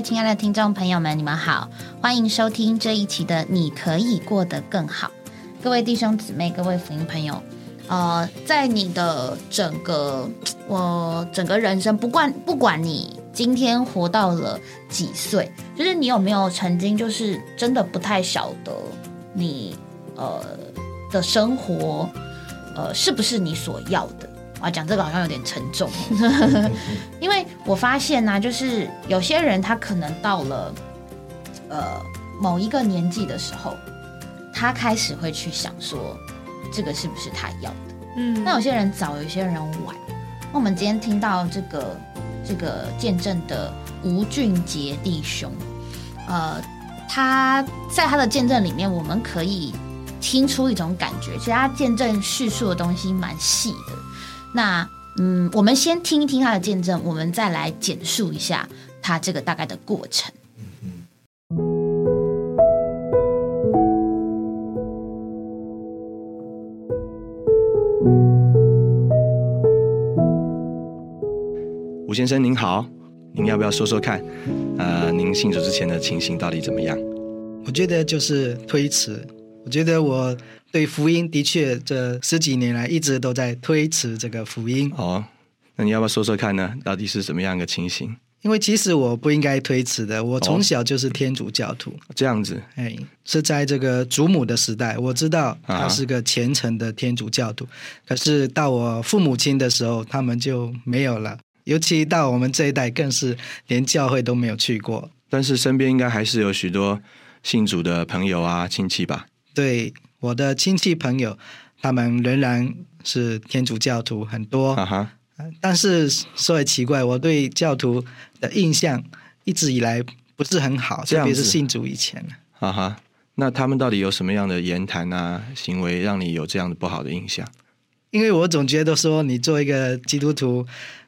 亲爱的听众朋友们，你们好，欢迎收听这一期的《你可以过得更好》。各位弟兄姊妹，各位福音朋友，呃，在你的整个我整个人生，不管不管你今天活到了几岁，就是你有没有曾经就是真的不太晓得你呃的生活，呃，是不是你所要的？啊，讲这个好像有点沉重，因为我发现呢、就是有些人他可能到了呃某一个年纪的时候，他开始会去想说，这个是不是他要的？嗯那有些人早，有些人晚。那我们今天听到这个这个见证的吴俊杰弟兄，呃，他在他的见证里面，我们可以听出一种感觉，其实他见证叙述的东西蛮细的。那嗯，我们先听一听他的见证，我们再来简述一下他这个大概的过程。吴先生您好，您要不要说说看，呃，您信主之前的情形到底怎么样？我觉得就是推迟。我觉得我对福音的确这十几年来一直都在推迟这个福音，哦，那你要不要说说看呢？到底是怎么样一个情形？因为其实我不应该推迟的。我从小就是天主教徒，这样子哎，是在这个祖母的时代，我知道啊他是个虔诚的天主教徒。可是到我父母亲的时候，他们就没有了。尤其到我们这一代，更是连教会都没有去过。但是身边应该还是有许多信主的朋友啊、亲戚吧？对我的亲戚朋友，他们仍然是天主教徒很多。啊哈，但是说也奇怪，我对教徒的印象一直以来不是很好，特别是信主以前。啊哈，那他们到底有什么样的言谈啊、行为，让你有这样的不好的印象？因为我总觉得说，你做一个基督徒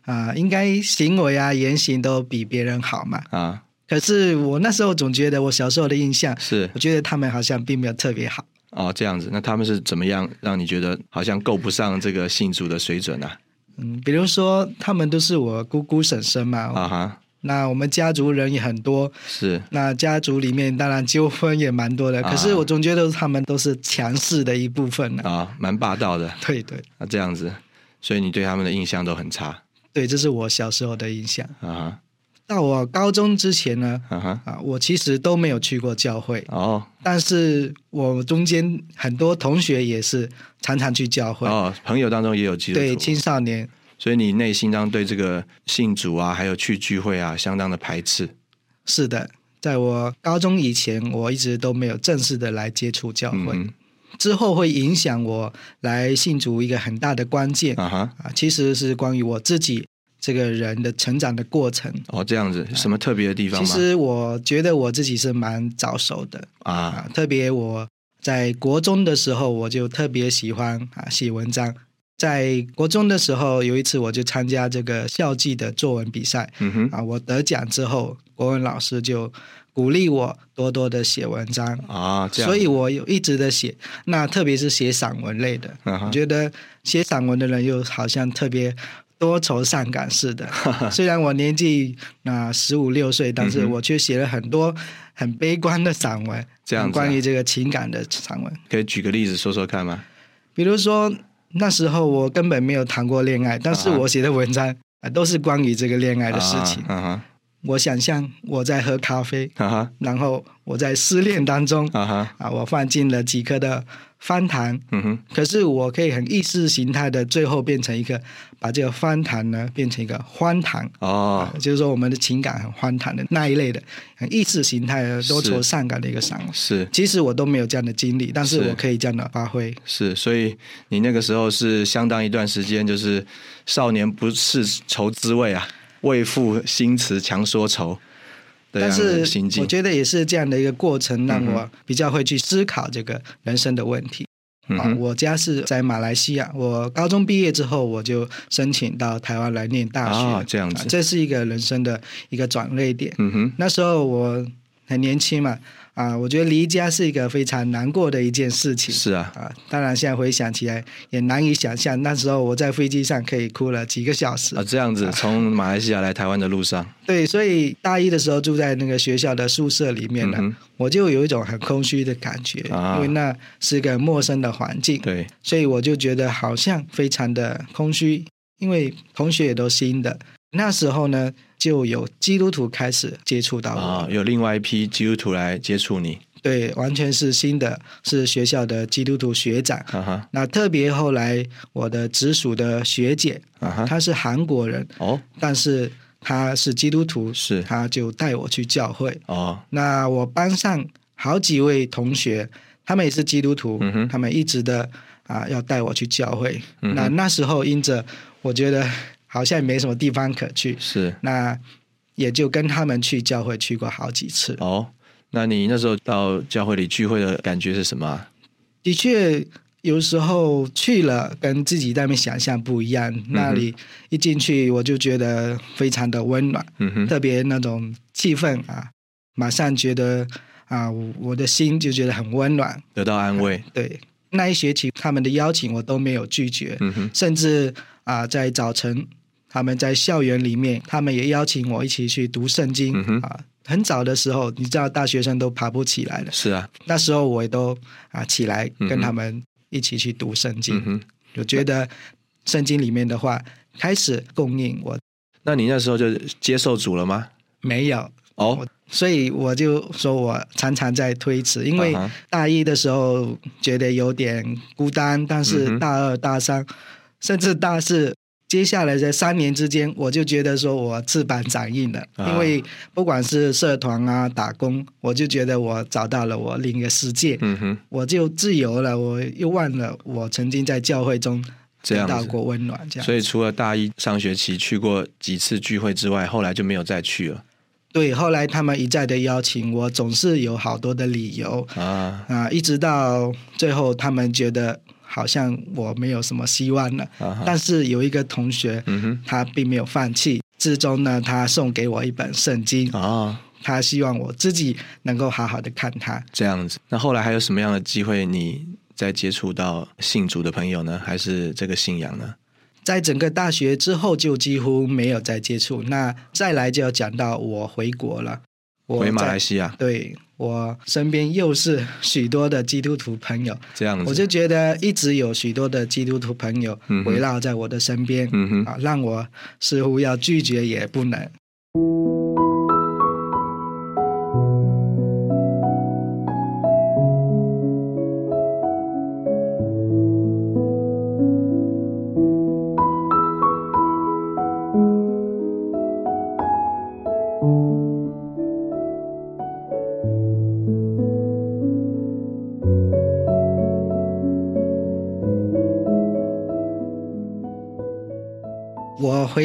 啊、应该行为啊、言行都比别人好嘛。啊，可是我那时候总觉得，我小时候的印象，是。我觉得他们好像并没有特别好。哦，这样子，那他们是怎么样让你觉得好像够不上这个信主的水准啊？嗯，比如说他们都是我姑姑婶婶嘛，啊哈，那我们家族人也很多，是。那家族里面当然纠纷也蛮多的。啊。可是我总觉得他们都是强势的一部分呢。啊，蛮霸道的。对对。啊，这样子，所以你对他们的印象都很差。对，这是我小时候的印象。啊哈，到我高中之前呢，啊哈，啊，我其实都没有去过教会，哦。但是我中间很多同学也是常常去教会，哦，朋友当中也有基督徒，对青少年，所以你内心当中对这个信主啊，还有去聚会啊，相当的排斥。是的。在我高中以前，我一直都没有正式的来接触教会，嗯之后会影响我来信主一个很大的关键。哼啊哈，啊，其实是关于我自己这个人的成长的过程。哦，这样子，什么特别的地方吗？其实我觉得我自己是蛮早熟的啊啊，特别我在国中的时候，我就特别喜欢啊写文章。在国中的时候，有一次我就参加这个校际的作文比赛嗯哼，啊，我得奖之后，国文老师就鼓励我多多的写文章，啊，这样，所以我有一直的写。那特别是写散文类的，我觉得写散文的人又好像特别多愁善感似的。虽然我年纪啊十五六岁，但是我却写了很多很悲观的散文，这样啊关于这个情感的散文。可以举个例子说说看吗？比如说那时候我根本没有谈过恋爱，但是啊我写的文章啊都是关于这个恋爱的事情。我想象我在喝咖啡，然后我在失恋当中啊我放进了几颗的翻糖，可是我可以很意识形态的最后变成一个，把这个翻谈呢变成一个欢糖。哦啊，就是说我们的情感很欢谈的那一类的，很意识形态的多愁善感的一个散文。是其实我都没有这样的经历，但是是我可以这样的发挥。是，所以你那个时候是相当一段时间，就是少年不识愁滋味啊，为赋新词强说愁但是我。觉得也是这样的一个过程，让嗯我比较会去思考这个人生的问题。啊，我家是在马来西亚，我高中毕业之后，我就申请到台湾来念大学。啊这样子这是一个人生的一个转捩点。嗯哼，那时候我很年轻嘛，啊，我觉得离家是一个非常难过的一件事情。是啊，啊，当然现在回想起来也难以想象，那时候我在飞机上可以哭了几个小时。啊，这样子 从马来西亚来台湾的路上，对，所以大一的时候住在那个学校的宿舍里面呢，嗯我就有一种很空虚的感觉，啊因为那是一个陌生的环境，对，所以我就觉得好像非常的空虚，因为同学也都新的。那时候呢，就有基督徒开始接触到我，啊，有另外一批基督徒来接触你，对，完全是新的，是学校的基督徒学长。那特别后来我的直属的学姐，啊哈，她是韩国人，哦，但是她是基督徒，是。她就带我去教会。哦，那我班上好几位同学，他们也是基督徒，他们一直的啊要带我去教会。嗯那那时候因着我觉得好像也没什么地方可去，是那也就跟他们去教会去过好几次。哦。那你那时候到教会里聚会的感觉是什么啊？的确，有时候去了跟自己在那边想象不一样。那里一进去，我就觉得非常的温暖，嗯哼，特别那种气氛啊，马上觉得啊，我我的心就觉得很温暖。得到安慰，对，那一学期他们的邀请我都没有拒绝，嗯哼，甚至啊，在早晨他们在校园里面，他们也邀请我一起去读圣经、嗯啊。很早的时候，你知道大学生都爬不起来了，是啊，那时候我也都啊起来跟他们一起去读圣经。嗯。我觉得圣经里面的话开始供应我那你那时候就接受主了吗？没有，哦，所以我就说我常常在推迟，因为大一的时候觉得有点孤单，但是大二、大三，甚至大四。接下来这三年之间，我就觉得说我翅膀长硬了，啊。因为不管是社团啊、打工，我就觉得我找到了我另一个世界，嗯哼，我就自由了，我又忘了我曾经在教会中得到过温暖，这样。所以除了大一上学期去过几次聚会之外，后来就没有再去了。对，后来他们一再的邀请我，总是有好多的理由。啊。啊，一直到最后，他们觉得好像我没有什么希望了。但是有一个同学，他并没有放弃，至终呢，他送给我一本圣经，啊，他希望我自己能够好好的看他。这样子。那后来还有什么样的机会你再接触到信主的朋友呢？还是这个信仰呢？在整个大学之后，就几乎没有再接触。那再来就要讲到我回国了，我回马在来西亚对我身边又是许多的基督徒朋友，这样子，我就觉得一直有许多的基督徒朋友嗯围绕在我的身边，嗯，啊，让我似乎要拒绝也不能。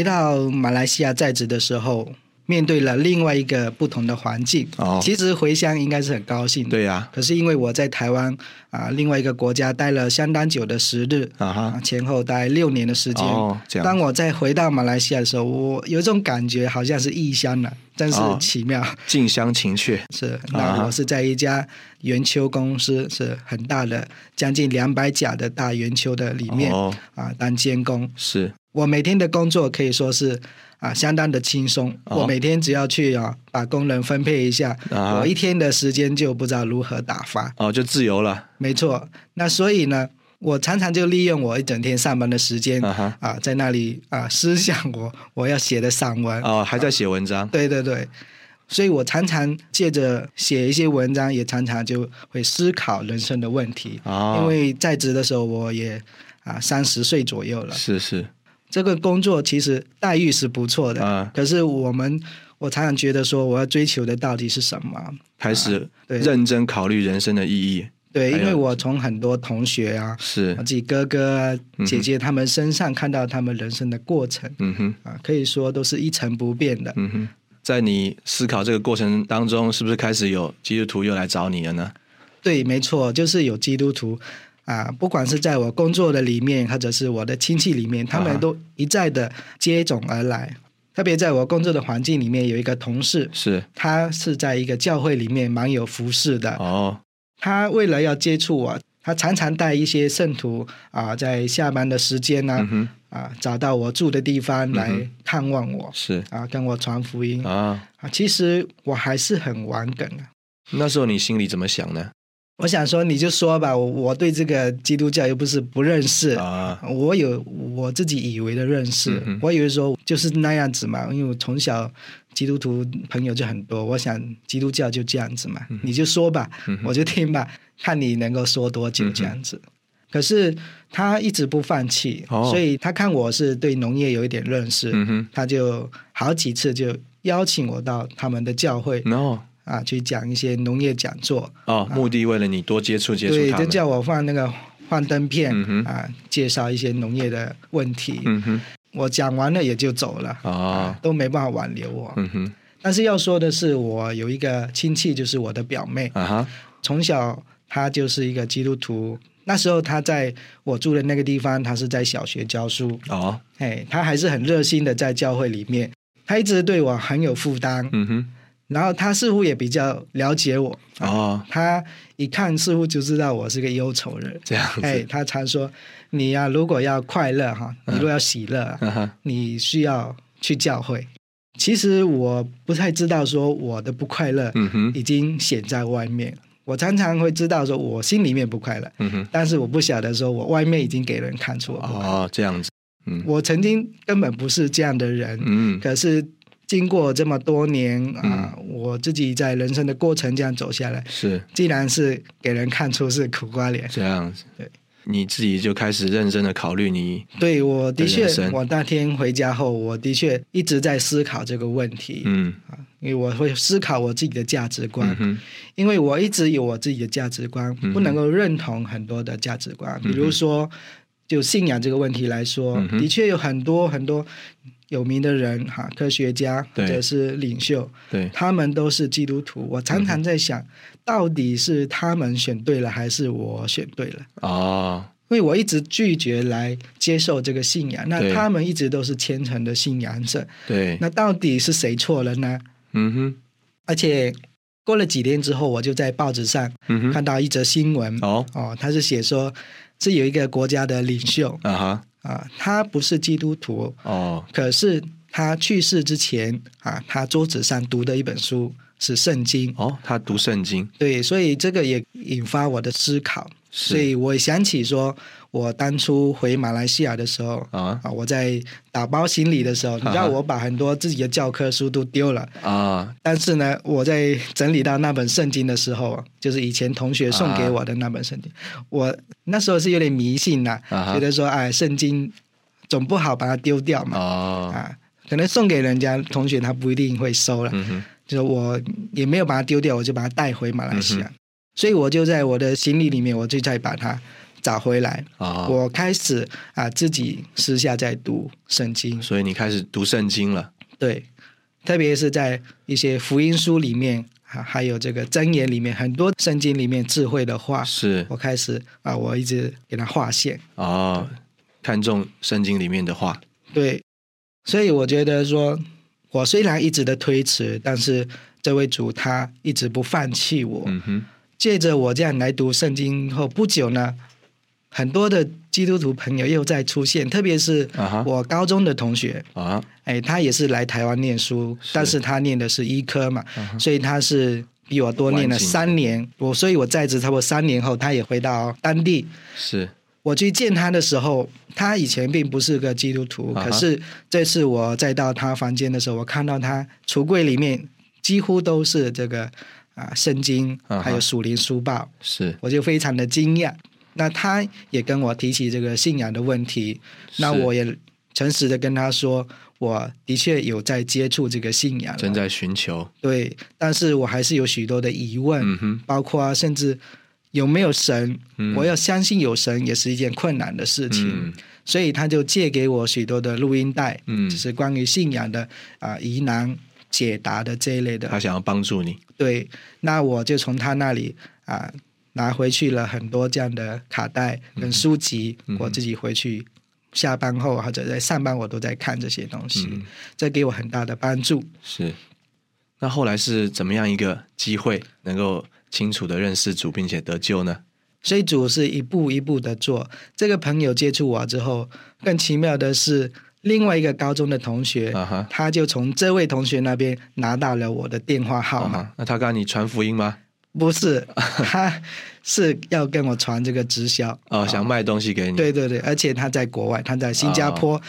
到马来西亚在职的时候，面对了另外一个不同的环境。哦。其实回乡应该是很高兴的，对呀，可是因为我在台湾啊，另外一个国家待了相当久的时日啊哈。啊，，前后待六年的时间。哦，这样，当我再回到马来西亚的时候，我有一种感觉，好像是异乡了，真是哦。奇妙。近乡情怯，是，啊那我是在一家圆丘公司，是很大的，将近两百甲的大圆丘的里面、哦，啊当监工。是，我每天的工作可以说是啊相当的轻松，哦。我每天只要去啊把工人分配一下，啊。我一天的时间就不知道如何打发。哦，就自由了，没错，那所以呢，我常常就利用我一整天上班的时间啊，啊，在那里啊思想我我要写的散文。哦，还在写文章，对对对，所以我常常借着写一些文章，也常常就会思考人生的问题。哦，因为在职的时候，我也啊三十岁左右了。是是，这个工作其实待遇是不错的，啊可是我们我常常觉得说，我要追求的到底是什么？开始认真考虑人生的意义，对，因为我从很多同学啊，是我，自己哥哥啊姐姐他们身上看到他们人生的过程嗯哼，啊，可以说都是一成不变的。嗯哼，在你思考这个过程当中，是不是开始有基督徒又来找你了呢？对，没错，就是有基督徒啊，不管是在我工作的里面，或者是我的亲戚里面，他啊们都一再的接踵而来。特别在我工作的环境里面，有一个同事，是他是在一个教会里面蛮有服饰的。哦，他为了要接触我，他常常带一些圣徒啊，在下班的时间呢、啊，找到我住的地方来嗯探望我，是啊，跟我传福音啊。啊。其实我还是很顽梗的。那时候你心里怎么想呢？我想说，你就说吧，我我对这个基督教又不是不认识，啊，我有我自己以为的认识，嗯我以为说就是那样子嘛，因为我从小基督徒朋友就很多，我想基督教就这样子嘛，你就说吧，嗯我就听吧，看你能够说多久这样子。可是他一直不放弃，哦。所以他看我是对农业有一点认识，嗯他就好几次就邀请我到他们的教会、，no，啊去讲一些农业讲座，哦，目的为了你多接触接触对，就叫我放那个幻灯片、嗯啊，介绍一些农业的问题。嗯哼，我讲完了也就走了，哦，都没办法挽留我。嗯哼，但是要说的是，我有一个亲戚，就是我的表妹，啊哈，从小她就是一个基督徒。那时候她在我住的那个地方，她是在小学教书，哦，哎，她还是很热心的在教会里面，她一直对我很有负担。嗯哼，然后他似乎也比较了解我，啊哦，她一看似乎就知道我是个忧愁人。这样哎，子，他常说：“你呀、如果要快乐哈，你如果要喜乐，你需要去教会。”其实我不太知道说我的不快乐已经显在外面。我常常会知道说我心里面不快乐，但是我不晓得说我外面已经给人看出我不快乐。哦，这样子，嗯。我曾经根本不是这样的人，嗯，可是经过这么多年啊，我自己在人生的过程这样走下来，是。既然是给人看出是苦瓜脸，这样子，对。你自己就开始认真的考虑你，对，我的确我那天回家后，我的确一直在思考这个问题，嗯。因为我会思考我自己的价值观，嗯，因为我一直有我自己的价值观，嗯不能够认同很多的价值观，嗯比如说，就信仰这个问题来说，嗯的确有很多很多有名的人哈，科学家或者是领袖，对，他们都是基督徒。我常常在想，到底是他们选对了，还是我选对了？哦，因为我一直拒绝来接受这个信仰，那他们一直都是虔诚的信仰者，对，那到底是谁错了呢？嗯哼，而且过了几天之后，我就在报纸上看到一则新闻，哦，哦，他是写说是有一个国家的领袖啊哈，啊，他不是基督徒，哦，可是他去世之前啊，他桌子上读的一本书是圣经，哦，他读圣经，对，所以这个也引发我的思考，是所以我想起说，我当初回马来西亚的时候啊。啊，我在打包行李的时候，你知道我把很多自己的教科书都丢了，啊，但是呢，我在整理到那本圣经的时候，就是以前同学送给我的那本圣经，我那时候是有点迷信呐、啊觉得说，哎，圣经总不好把它丢掉嘛，哦，啊，可能送给人家同学他不一定会收了，嗯，就是我也没有把它丢掉，我就把它带回马来西亚，嗯所以我就在我的行李里面，我就再把它找回来。哦，我开始啊自己私下在读圣经，所以你开始读圣经了，对，特别是在一些福音书里面啊，还有这个箴言里面，很多圣经里面智慧的话，是我开始啊，我一直给它划线。哦，看重圣经里面的话，对，所以我觉得说，我虽然一直的推迟，但是这位主他一直不放弃我。嗯哼，借着我这样来读圣经后不久呢，很多的基督徒朋友又在出现，特别是我高中的同学，啊，哎，他也是来台湾念书，是。但是他念的是医科嘛，所以他是比我多念了三年。我所以我在职差不多三年后，他也回到当地。是，我去见他的时候，他以前并不是个基督徒，可是这次我再到他房间的时候，我看到他橱柜里面几乎都是这个啊圣经，还有属灵书报，是，我就非常的惊讶。那他也跟我提起这个信仰的问题，那我也诚实的跟他说，我的确有在接触这个信仰，正在寻求，对，但是我还是有许多的疑问，嗯，包括啊甚至有没有神，嗯。我要相信有神也是一件困难的事情，嗯。所以他就借给我许多的录音带，嗯。就是关于信仰的啊、疑难解答的这一类的他想要帮助你，对，那我就从他那里啊、拿回去了很多这样的卡带跟书籍，嗯我自己回去下班后或者在上班，我都在看这些东西，嗯这给我很大的帮助。是。那后来是怎么样一个机会，能够清楚的认识主，并且得救呢？所以主是一步一步的做。这个朋友接触我之后，更奇妙的是，另外一个高中的同学，他就从这位同学那边拿到了我的电话号码。那他刚刚你传福音吗？不是，他是要跟我传这个直销。哦，想卖东西给你。，对对对，而且他在国外，他在新加坡，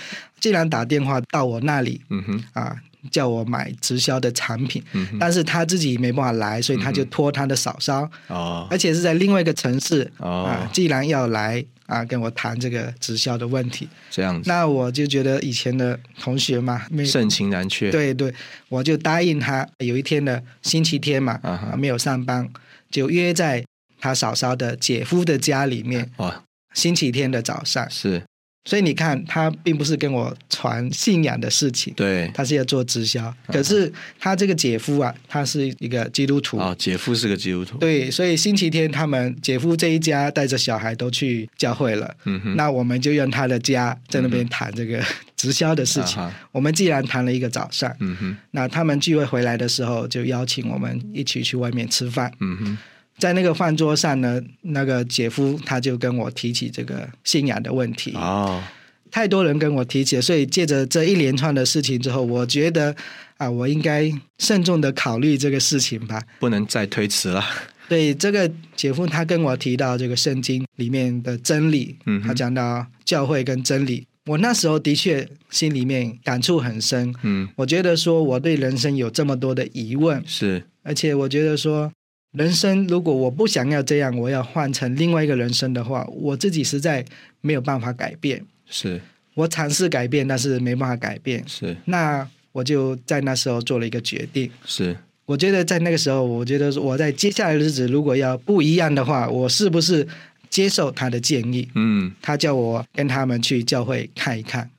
竟然打电话到我那里嗯哼，啊，叫我买直销的产品，嗯，但是他自己没办法来，所以他就托他的嫂嫂，哦，而且是在另外一个城市哦。啊，既然要来啊，跟我谈这个直销的问题，这样子，那我就觉得以前的同学嘛，没盛情难却。，对对，我就答应他，有一天的星期天嘛，没有上班，就约在他嫂嫂的姐夫的家里面，哇，星期天的早上。是，所以你看，他并不是跟我传信仰的事情，对，他是要做直销。可是他这个姐夫啊，他是一个基督徒，哦，姐夫是个基督徒。，对，所以星期天他们姐夫这一家带着小孩都去教会了。嗯哼，那我们就用他的家在那边谈这个直销的事情。啊我们既然谈了一个早上，嗯哼，那他们聚会回来的时候，就邀请我们一起去外面吃饭。嗯哼，在那个饭桌上呢，那个姐夫他就跟我提起这个信仰的问题。哦，太多人跟我提起了，所以借着这一连串的事情之后，我觉得啊，我应该慎重的考虑这个事情吧。不能再推辞了。对这个姐夫，他跟我提到这个圣经里面的真理，嗯他讲到教会跟真理，我那时候的确心里面感触很深。嗯，我觉得说我对人生有这么多的疑问，是，而且我觉得说，人生如果我不想要这样，我要换成另外一个人生的话，我自己实在没有办法改变。是，我尝试改变，但是没办法改变。是，那我就在那时候做了一个决定。是，我觉得在那个时候，我觉得我在接下来的日子如果要不一样的话，我是不是接受他的建议？嗯，他叫我跟他们去教会看一看。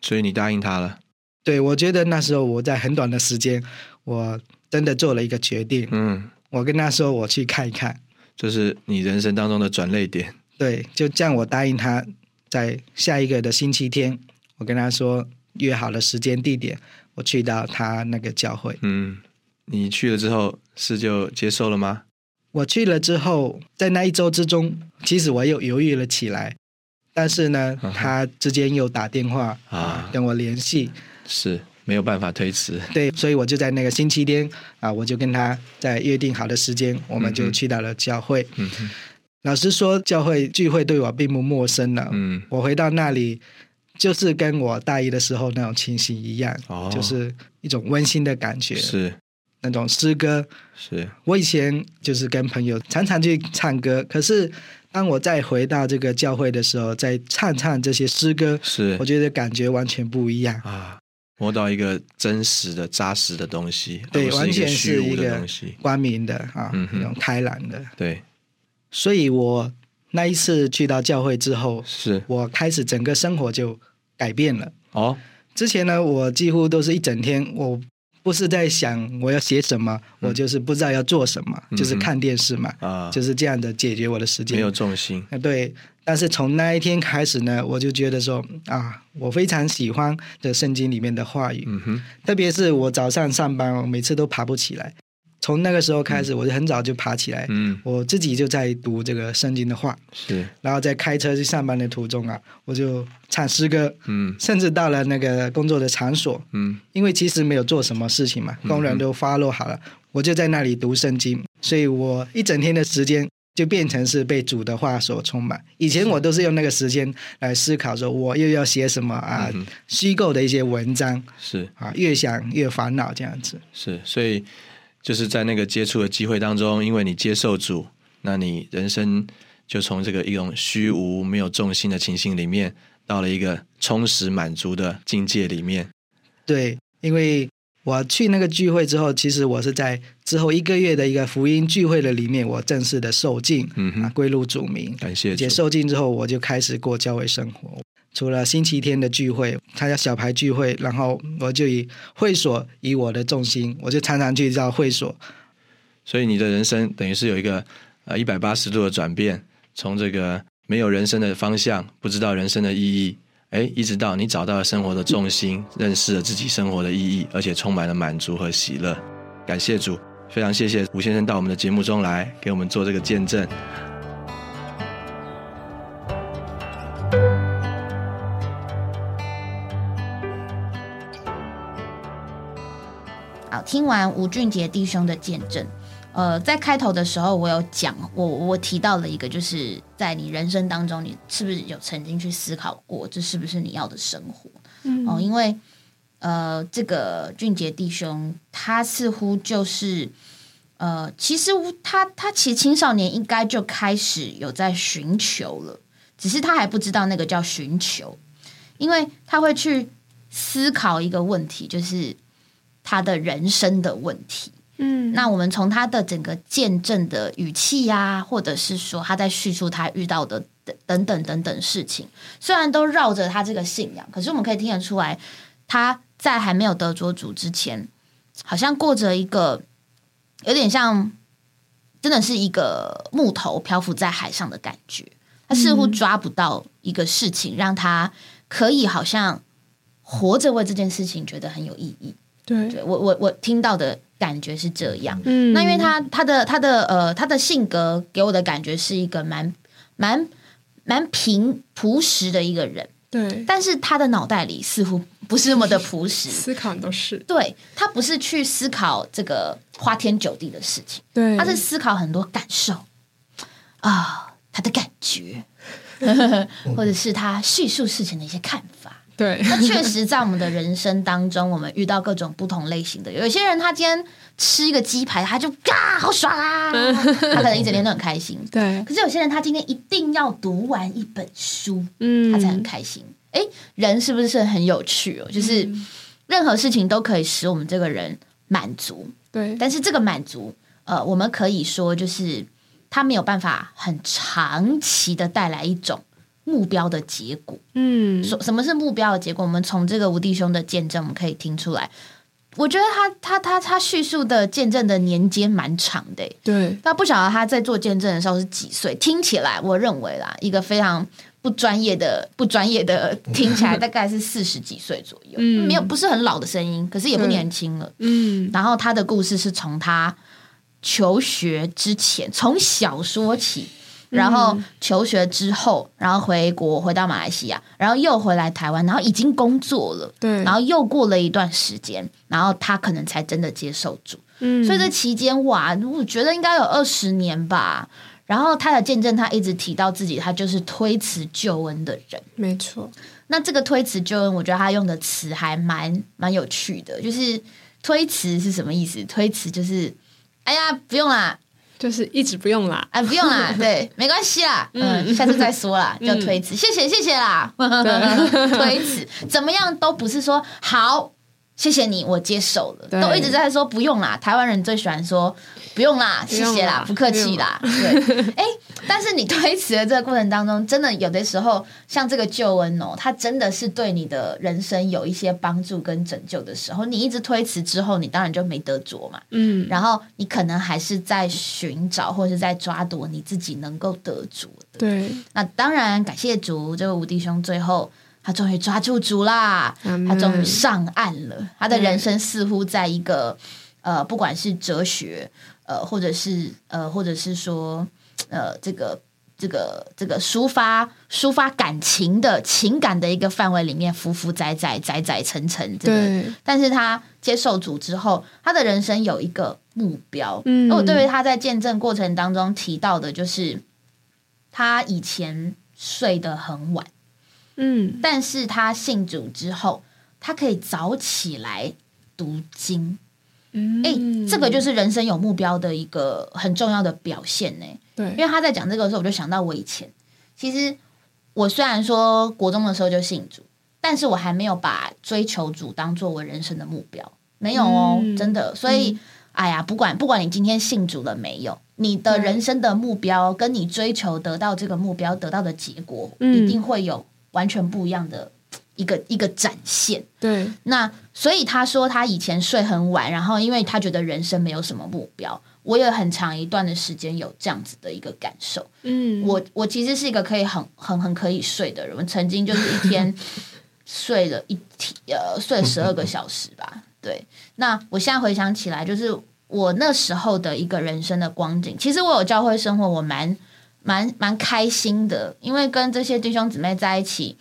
所以你答应他了。对，我觉得那时候我在很短的时间，我真的做了一个决定。嗯，我跟他说我去看一看。就是你人生当中的转泪点。对，就这样，我答应他，在下一个的星期天，我跟他说约好了时间地点，我去到他那个教会。嗯，你去了之后是就接受了吗？我去了之后，在那一周之中，其实我又犹豫了起来，但是呢他之间又打电话啊跟我联系，是没有办法推辞。对，所以我就在那个星期天啊，我就跟他在约定好的时间，我们就去到了教会。嗯哼，老实说，教会聚会对我并不陌生了。嗯，我回到那里，就是跟我大一的时候那种情形一样，哦就是一种温馨的感觉，是那种诗歌。是，我以前就是跟朋友常常去唱歌，可是当我再回到这个教会的时候，再唱唱这些诗歌，是我觉得感觉完全不一样。啊，摸到一个真实的、扎实的东西，对，完全是一个东西。光明的啊，嗯那种开朗的。对，所以我那一次去到教会之后，是我开始整个生活就改变了。哦，之前呢，我几乎都是一整天，我不是在想我要写什么，我就是不知道要做什么，嗯就是看电视嘛，啊，就是这样的解决我的时间。没有重心。啊，对。但是从那一天开始呢，我就觉得说啊，我非常喜欢这圣经里面的话语，特别是我早上上班，我每次都爬不起来。从那个时候开始，我就很早就爬起来，嗯，我自己就在读这个圣经的话，是，然后在开车去上班的途中啊，我就唱诗歌，嗯。甚至到了那个工作的场所，嗯。因为其实没有做什么事情嘛，工人都发落好了，我就在那里读圣经，所以我一整天的时间就变成是被主的话所充满。以前我都是用那个时间来思考，说我又要写什么啊，虚构的一些文章是啊，越想越烦恼这样子。是，所以就是在那个接触的机会当中，因为你接受主，那你人生就从这个一种虚无、没有重心的情形里面，到了一个充实、满足的境界里面。对，因为我去那个聚会之后，其实我是在之后一个月的一个福音聚会的里面，我正式的受浸，啊，嗯哼，归入主名。感谢主。且受浸之后，我就开始过教会生活。除了星期天的聚会，参加小牌聚会，然后我就以会所以我的重心，我就常常去到会所。所以你的人生等于是有一个呃一百八十度的转变，从这个没有人生的方向，不知道人生的意义，哎，一直到你找到了生活的重心，认识了自己生活的意义，而且充满了满足和喜乐。感谢主，非常谢谢吴先生到我们的节目中来，给我们做这个见证。好，听完吴俊杰弟兄的见证，呃，在开头的时候我有讲，我我提到了一个，就是在你人生当中，你是不是有曾经去思考过，这是不是你要的生活？嗯，哦，因为呃，这个俊杰弟兄他似乎就是呃，其实他他其实青少年应该就开始有在寻求了，只是他还不知道那个叫寻求，因为他会去思考一个问题，就是。他的人生的问题，嗯，那我们从他的整个见证的语气呀，或者是说他在叙述他遇到的等等等等事情，虽然都绕着他这个信仰，可是我们可以听得出来，他在还没有得着主之前，好像过着一个有点像，真的是一个木头漂浮在海上的感觉。他似乎抓不到一个事情，让他可以好像活着为这件事情觉得很有意义。对，我我我听到的感觉是这样。嗯，那因为他他的他的呃他的性格给我的感觉是一个蛮蛮蛮平朴实的一个人。对，但是他的脑袋里似乎不是那么的朴实，思考都是。对他不是去思考这个花天酒地的事情，对，他是思考很多感受啊，他的感觉，或者是他叙述事情的一些看法。对，那确实在我们的人生当中，我们遇到各种不同类型的。有些人他今天吃一个鸡排，他就啊好爽啊，他可能一整天都很开心。对，可是有些人他今天一定要读完一本书，嗯，他才很开心。哎，人是不是很有趣哦？就是任何事情都可以使我们这个人满足。对，但是这个满足，呃，我们可以说就是他没有办法很长期的带来一种。目标的结果，嗯，什什么是目标的结果？我们从这个吴弟兄的见证，我们可以听出来。我觉得他他他他叙述的见证的年间蛮长的，对。他不晓得他在做见证的时候是几岁？听起来，我认为啦，一个非常不专业的、不专业的，听起来大概是四十几岁左右，嗯，没有不是很老的声音，可是也不年轻了，嗯。然后他的故事是从他求学之前，从小说起。然后求学之后，然后回国回到马来西亚，然后又回来台湾，然后已经工作了，对，然后又过了一段时间，然后他可能才真的接受住，嗯，所以这期间哇，我觉得应该有二十年吧。然后他的见证，他一直提到自己，他就是推辞救恩的人，没错。那这个推辞救恩，我觉得他用的词还蛮蛮有趣的，就是推辞是什么意思？推辞就是，哎呀，不用啦。就是一直不用啦，哎，不用啦，对，没关系啦，嗯，下次再说啦，就推辞，谢谢谢谢啦，推辞怎么样都不是说好。谢谢你，我接受了。都一直在说不用啦，台湾人最喜欢说不用啦，谢谢啦，不客气啦。对，哎，但是你推辞的这个过程当中，真的有的时候，像这个救恩哦，它真的是对你的人生有一些帮助跟拯救的时候，你一直推辞之后，你当然就没得着嘛。嗯，然后你可能还是在寻找或是在抓夺你自己能够得着的。对，那当然感谢主，这位吴弟兄最后。他终于抓住主啦！他终于上岸了。他的人生似乎在一个呃，不管是哲学呃，或者是呃，或者是说呃，这个这个这个抒发抒发感情的情感的一个范围里面，浮浮载载载载沉沉。对。但是他接受主之后，他的人生有一个目标。嗯。我对于他在见证过程当中提到的，就是他以前睡得很晚。嗯，但是他信主之后，他可以早起来读经。嗯，哎，这个就是人生有目标的一个很重要的表现呢。对，因为他在讲这个的时候，我就想到我以前，其实我虽然说国中的时候就信主，但是我还没有把追求主当做我人生的目标，没有哦，真的。所以，哎呀，不管不管你今天信主了没有，你的人生的目标跟你追求得到这个目标得到的结果，一定会有。完全不一样的一个一个展现。对，那所以他说他以前睡很晚，然后因为他觉得人生没有什么目标。我也很长一段的时间有这样子的一个感受。嗯，我我其实是一个可以很很很可以睡的人，我曾经就是一天 睡了一天呃睡十二个小时吧。对，那我现在回想起来，就是我那时候的一个人生的光景。其实我有教会生活，我蛮蛮蛮开心的，因为跟这些弟兄姊妹在一起，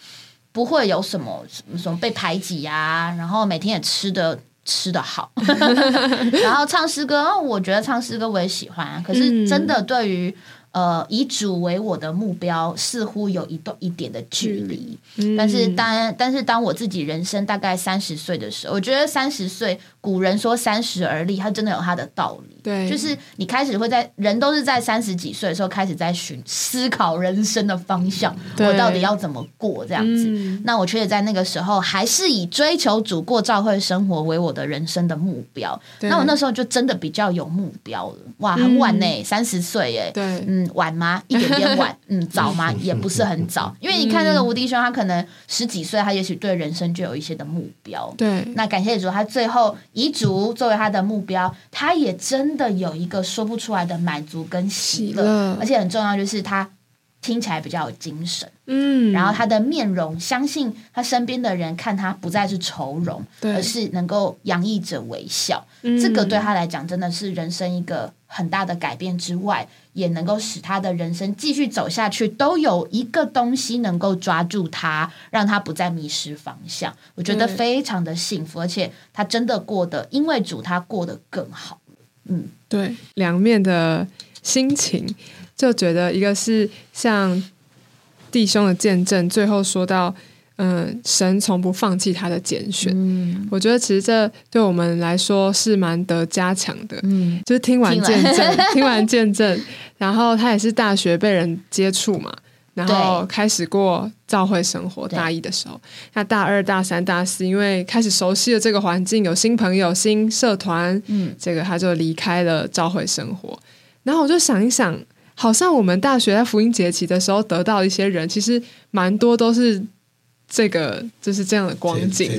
不会有什么什么被排挤呀、然后每天也吃的吃的好，然后唱诗歌，哦我觉得唱诗歌我也喜欢啊。可是真的对于呃以主为我的目标，似乎有一段一点的距离。嗯但是当但是当我自己人生大概三十岁的时候，我觉得三十岁古人说三十而立，它真的有它的道理。对，就是你开始会在人都是在三十几岁的时候开始在寻思考人生的方向，我到底要怎么过这样子。嗯那我却在那个时候还是以追求主过教会生活为我的人生的目标。那我那时候就真的比较有目标了。哇，很晚呢、三十岁耶。对嗯，晚吗？一点点晚。嗯，早吗？也不是很早。因为你看那个吴迪兄，他可能十几岁，他也许对人生就有一些的目标。对那感谢主，他最后遗嘱作为他的目标，他也真的有一个说不出来的满足跟喜乐，喜而且很重要就是他听起来比较有精神，嗯，然后他的面容，相信他身边的人看他不再是愁容，对而是能够洋溢着微笑。嗯这个对他来讲真的是人生一个很大的改变之外，也能够使他的人生继续走下去，都有一个东西能够抓住他，让他不再迷失方向。我觉得非常的幸福，而且他真的过得，因为主他过得更好。嗯，对两面的心情，就觉得一个是像弟兄的见证，最后说到，嗯、神从不放弃他的拣选。嗯。我觉得其实这对我们来说是蛮得加强的，嗯，就是听完听完。见证，听完见证，然后他也是大学被人接触嘛，然后对开始过教会生活。大一的时候，那大二、大三、大四，因为开始熟悉了这个环境，有新朋友、新社团，嗯，这个他就离开了教会生活。然后我就想一想，好像我们大学在福音节期的时候得到一些人，其实蛮多都是这个就是这样的光景。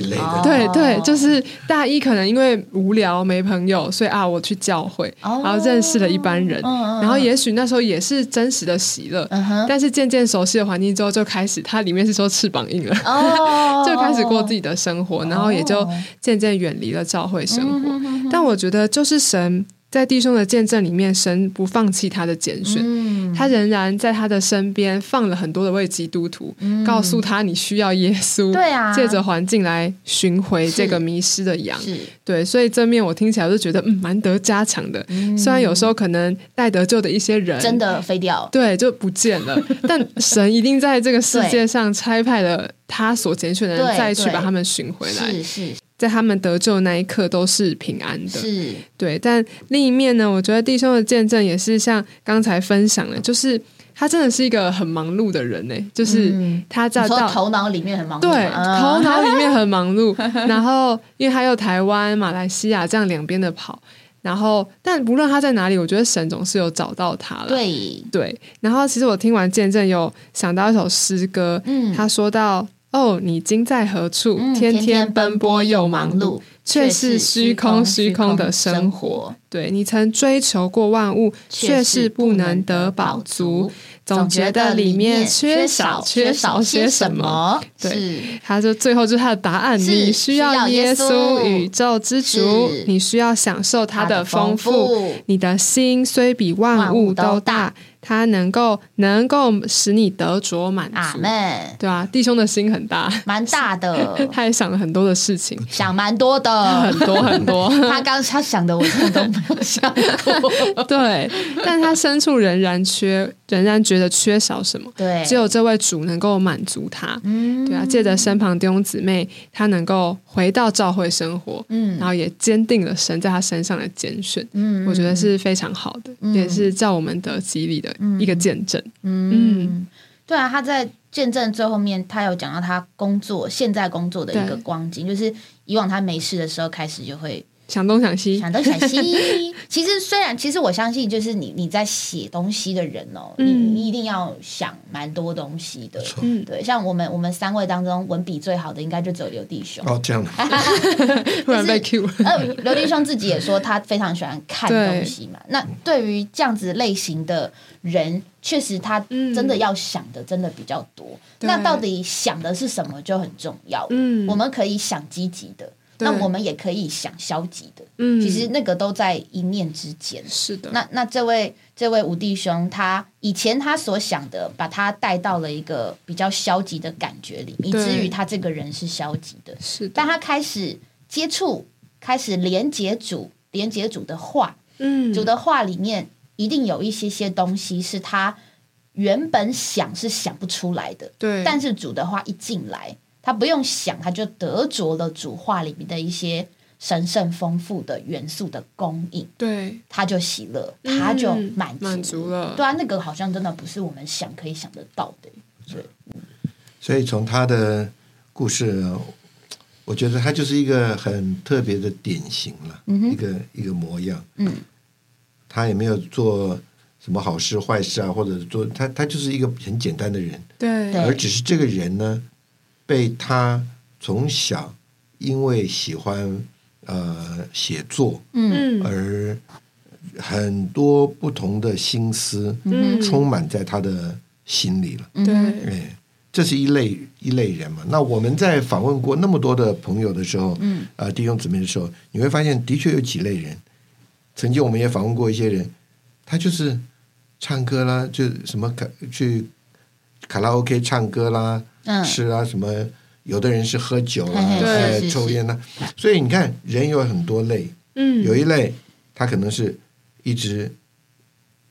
对对，就是大一可能因为无聊没朋友，所以啊我去教会，哦。然后认识了一般人，然后也许那时候也是真实的喜乐，但是渐渐熟悉的环境之后，就开始它里面是说翅膀硬了。哦 就开始过自己的生活，然后也就哦。渐渐远离了教会生活。但我觉得，就是神在弟兄的见证里面，神不放弃他的拣选，嗯。他仍然在他的身边放了很多的位基督徒，告诉他你需要耶稣，嗯对啊。借着环境来寻回这个迷失的羊。对，所以正面我听起来我就觉得，嗯，蛮得加强的。虽然有时候可能带得救的一些人嗯真的飞掉，对，就不见了。但神一定在这个世界上 差派了他所拣选的人，再去把他们寻回来，是是在他们得救的那一刻都是平安的。是，对，但另一面呢，我觉得弟兄的见证也是像刚才分享的，就是他真的是一个很忙碌的人呢，就是他在到。头脑里面很忙碌对，嘛头脑里面很忙碌，然后因为他有台湾、马来西亚这样两边的跑，然后但不论他在哪里，我觉得神总是有找到他了。对，对，然后其实我听完见证有想到一首诗歌，嗯他说到：“哦，你今在何处？嗯天天奔波又忙碌，却是虚空虚空的生活。活，对你曾追求过万物，却是不能得饱足，总觉得里面缺少缺少些什么。”对他就最后就是他的答案：你需要耶稣，宇宙之主，你需要享受他的丰富。富，你的心虽比万物都大，它能够能够使你得着满足。阿门，对啊，弟兄的心很大，蛮大的，他也想了很多的事情，想蛮多的很。多很多。他刚他想的，我真的都没有想过。对，但他深处仍然缺，仍然觉得缺少什么。对，只有这位主能够满足他。嗯对啊，借着身旁弟兄姊妹，他能够回到教会生活，嗯然后也坚定了神在他身上的拣选。嗯我觉得是非常好的，嗯也是叫我们得激励的一个见证。嗯，对啊，他在见证最后面，他有讲到他工作现在工作的一个光景，就是以往他没事的时候开始就会想东想西，想东想西。其实虽然，其实我相信，就是你你在写东西的人哦，你嗯你一定要想蛮多东西的。嗯，对，像我们我们三位当中文笔最好的，应该就只有刘弟兄。哦，这样的，突然被 Q 了，呃，刘弟兄自己也说他非常喜欢看东西嘛。那对于这样子类型的人，确实他嗯真的要想的真的比较多。对那到底想的是什么就很重要。嗯我们可以想积极的，对那我们也可以想消极的。嗯，其实那个都在一念之间。是的，那那这位这位五弟兄，他以前他所想的，把他带到了一个比较消极的感觉里，以至于他这个人是消极的。是的，当他开始接触，开始连接主，连接主的话，嗯，主的话里面一定有一些些东西是他原本想是想不出来的，对，但是主的话一进来，他不用想，他就得着了主话里面的一些神圣丰富的元素的供应，对。他就喜乐，他就嗯满足。满足了，对啊，那个好像真的不是我们想可以想得到的。对，所以从他的故事，我觉得他就是一个很特别的典型了，一个一个模样。嗯，他也没有做什么好事坏事啊，或者做他他就是一个很简单的人，对。对。而只是这个人呢，被他从小因为喜欢呃写作嗯嗯而很多不同的心思嗯充满在他的心里了。对哎，这是一类一类人嘛。那我们在访问过那么多的朋友的时候，嗯，呃，弟兄姊妹的时候，你会发现的确有几类人。曾经我们也访问过一些人，他就是唱歌啦，就什么卡去卡拉 OK 唱歌啦，嗯吃啊什么。有的人是喝酒啦，嘿嘿哎是是抽烟呢，所以你看人有很多类，嗯。有一类他可能是一直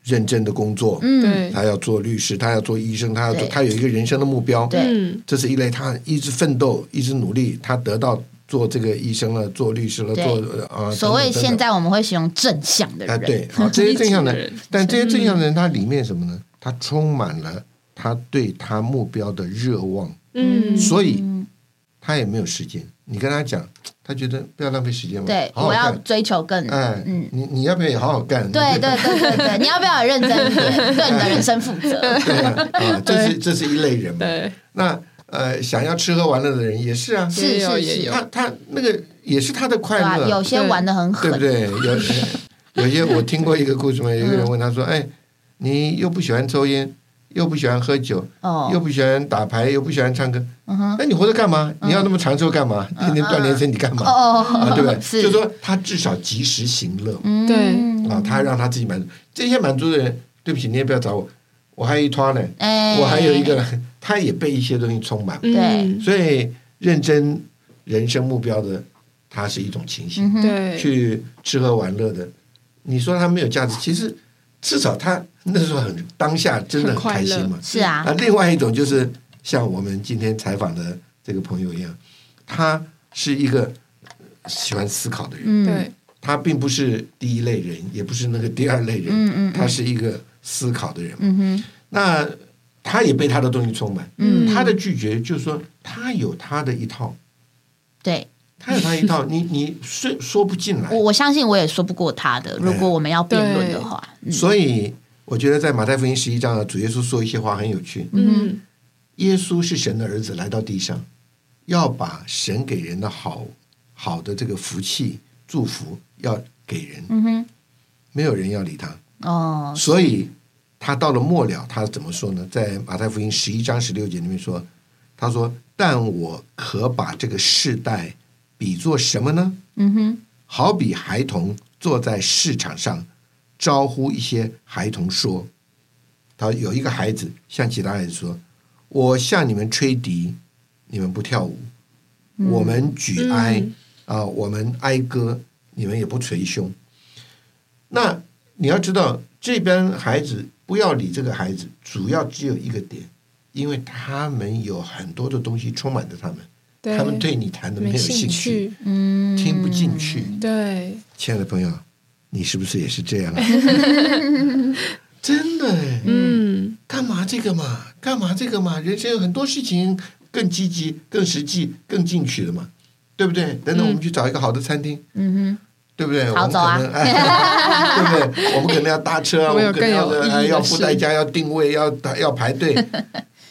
认真的工作，嗯，对。他要做律师，他要做医生，他要做，他有一个人生的目标。对嗯。这是一类，他一直奋斗，一直努力，他得到做这个医生了，做律师了，做啊、呃所谓现在我们会形容正向的啊、人，对，好，这些正向的人，但这些正向的人，他里面什么呢？他充满了他对他目标的热望，嗯，所以他也没有时间。你跟他讲，他觉得不要浪费时间嘛，对，好好我要追求更，哎，嗯，你你要不要也好好干？对对对对对，你要不要有认真 一点，对你的人生负责？对啊，啊，这是这是一类人嘛。那呃，想要吃喝玩乐的人也是啊，是是是，他他那个也是他的快？乐，有些玩的很狠，对不对？有 有些我听过一个故事嘛，有一个人问他说：“哎，你又不喜欢抽烟，又不喜欢喝酒，哦。又，不喜欢打牌，又不喜欢唱歌，嗯哼，那你活着干嘛？你要那么长寿干嘛？天天锻炼身体干嘛？哦啊，对不对？是，就说他至少及时行乐嗯。对。啊，他让他自己满足。这些满足的人，对不起，你也不要找我，我还有一团呢，哎，我还有一个，他也被一些东西充满。对。所以认真人生目标的，他是一种情形。对，去吃喝玩乐的，你说他没有价值，其实至少他那时候很当下真的很开心嘛。是啊。啊，，另外一种就是像我们今天采访的这个朋友一样，他是一个喜欢思考的人，嗯，对，他并不是第一类人，也不是那个第二类人，嗯嗯嗯。他是一个思考的人。嗯哼，那他也被他的东西充满，嗯。他的拒绝就是说他有他的一套，对他有他一套，你你说说不进来。我。我相信我也说不过他的，如果我们要辩论的话，嗯。所以我觉得在马太福音十一章啊，主耶稣说一些话很有趣。嗯。耶稣是神的儿子，来到地上，要把神给人的好好的这个福气祝福要给人，嗯哼，没有人要理他，哦，所以他到了末了，他怎么说呢？在马太福音十一章十六节里面说，他说：“但我可把这个世代比作什么呢？嗯哼，好比孩童坐在市场上，招呼一些孩童说：“他有一个孩子向其他孩子说，我向你们吹笛，你们不跳舞；我们举哀啊、嗯我们哀歌，你们也不捶胸。”那你要知道，这边孩子不要理这个孩子，主要只有一个点，因为他们有很多的东西充满着他们，对，他们对你谈的没有兴兴趣，嗯，听不进去。对，亲爱的朋友，你是不是也是这样啊？真的哎，嗯干嘛这个嘛？干嘛这个嘛？人生有很多事情更积极、更实际、更进取的嘛，对不对？等等，我们去找一个好的餐厅，嗯对不对？好走啊我们可能哎 对不对？我们可能要搭车啊，我们可能要要付事代价，要定位，要要排队。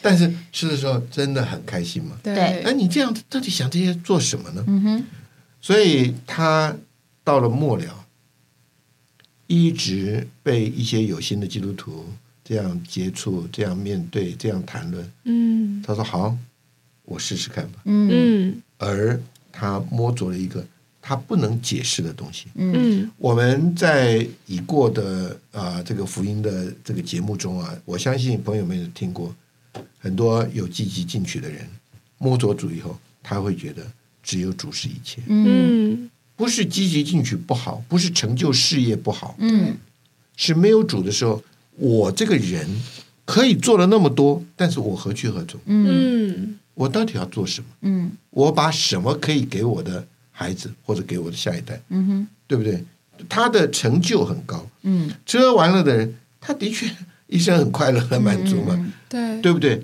但是吃的时候真的很开心嘛。对哎，你这样到底想这些做什么呢？嗯哼，所以他到了末了，一直被一些有心的基督徒这样接触、这样面对、这样谈论。嗯他说：“好，我试试看吧。嗯嗯”而他摸着了一个他不能解释的东西。嗯嗯我们在已过的啊、这个福音的这个节目中啊，我相信朋友们也听过很多有积极进取的人，摸着主以后，他会觉得只有主是一切。嗯嗯不是积极进取不好，不是成就事业不好，嗯是没有主的时候，我这个人可以做了那么多，但是我何去何从？嗯嗯我到底要做什么？嗯我把什么可以给我的孩子或者给我的下一代，嗯哼对不对？他的成就很高，嗯，遮完了的人，他的确一生很快乐、很满足嘛，嗯对。对不对？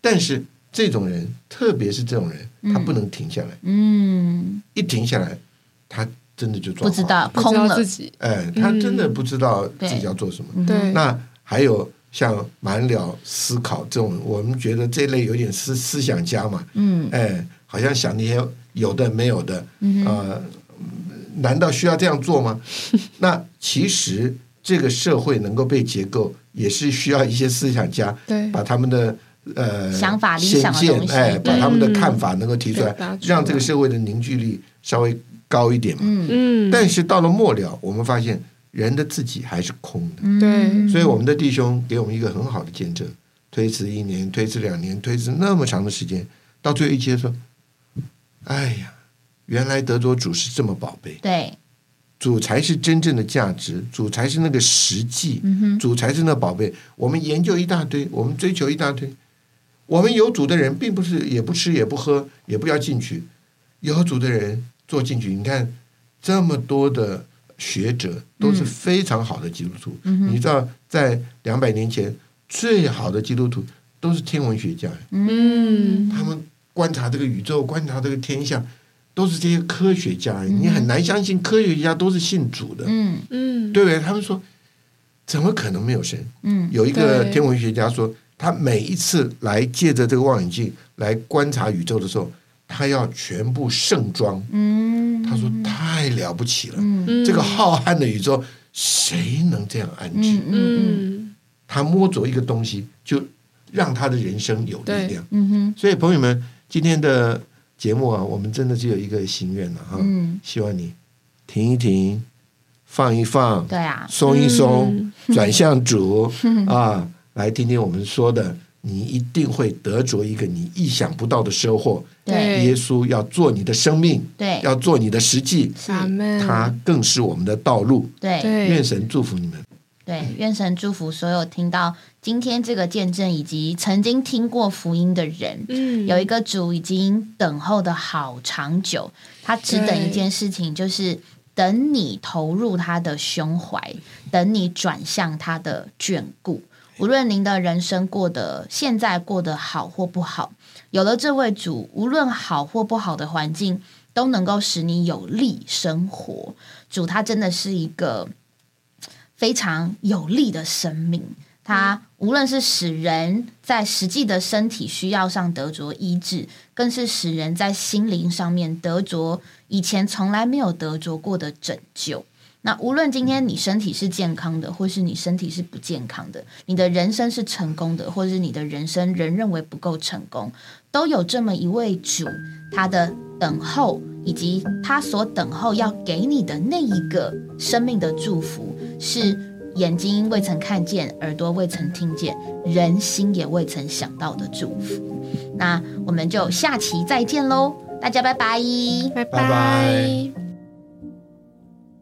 但是这种人，特别是这种人，他不能停下来，嗯，一停下来，他真的就抓不知道不知空了。道自，己。哎，他真的不知道自己要做什么。嗯。对。那还有像满了思考这种，我们觉得这类有点思思想家嘛，嗯。哎，好像想那些有的没有的，嗯哼。呃，难道需要这样做吗？那其实这个社会能够被结构，也是需要一些思想家对。把他们的呃想法理先想的东，西。见哎，把他们的看法能够提出来让这个社会的凝聚力稍微高一点嘛。嗯。嗯。但是到了末了，我们发现人的自己还是空的。嗯。对所以我们的弟兄给我们一个很好的见证，推迟一年，推迟两年，推迟那么长的时间，到最后一节说：“哎呀，原来得着主是这么宝贝，对，主才是真正的价值，主才是那个实际，嗯主才是那宝贝。我们研究一大堆，我们追求一大堆，我们有主的人，并不是也不吃也不喝也不要进去，有主的人做进去。你看这么多的学者都是非常好的基督徒，你知道，在两百年前最好的基督徒都是天文学家，嗯他们观察这个宇宙，观察这个天象。都是这些科学家，你很难相信科学家都是信主的，嗯嗯对不对？他们说，怎么可能没有神？嗯有一个天文学家说，他每一次来借着这个望远镜来观察宇宙的时候，他要全部盛装。嗯，他说太了不起了，嗯这个浩瀚的宇宙，谁能这样安置？嗯嗯嗯他摸着一个东西，就让他的人生有力量。嗯哼所以朋友们，今天的节目啊，我们真的只有一个心愿了哈，嗯，希望你停一停，放一放，对啊，松一松，转向主 啊，来听听我们说的，你一定会得着一个你意想不到的收获。对。耶稣要做你的生命，对。要做你的实际，他更是我们的道路。对。对。愿神祝福你们。对，愿神祝福所有听到今天这个见证以及曾经听过福音的人。嗯有一个主已经等候的好长久，他只等一件事情，就是等你投入他的胸怀，等你转向他的眷顾。无论您的人生过得现在过得好或不好，有了这位主，无论好或不好的环境，都能够使你有力生活。主他真的是一个非常有力的生命。它无论是使人在实际的身体需要上得着医治，更是使人在心灵上面得着以前从来没有得着过的拯救。那无论今天你身体是健康的，或是你身体是不健康的，你的人生是成功的，或是你的人生人认为不够成功，都有这么一位主，他的等候以及他所等候要给你的那一个生命的祝福，是眼睛未曾看见，耳朵未曾听见，人心也未曾想到的祝福。那我们就下期再见喽，大家拜拜。拜拜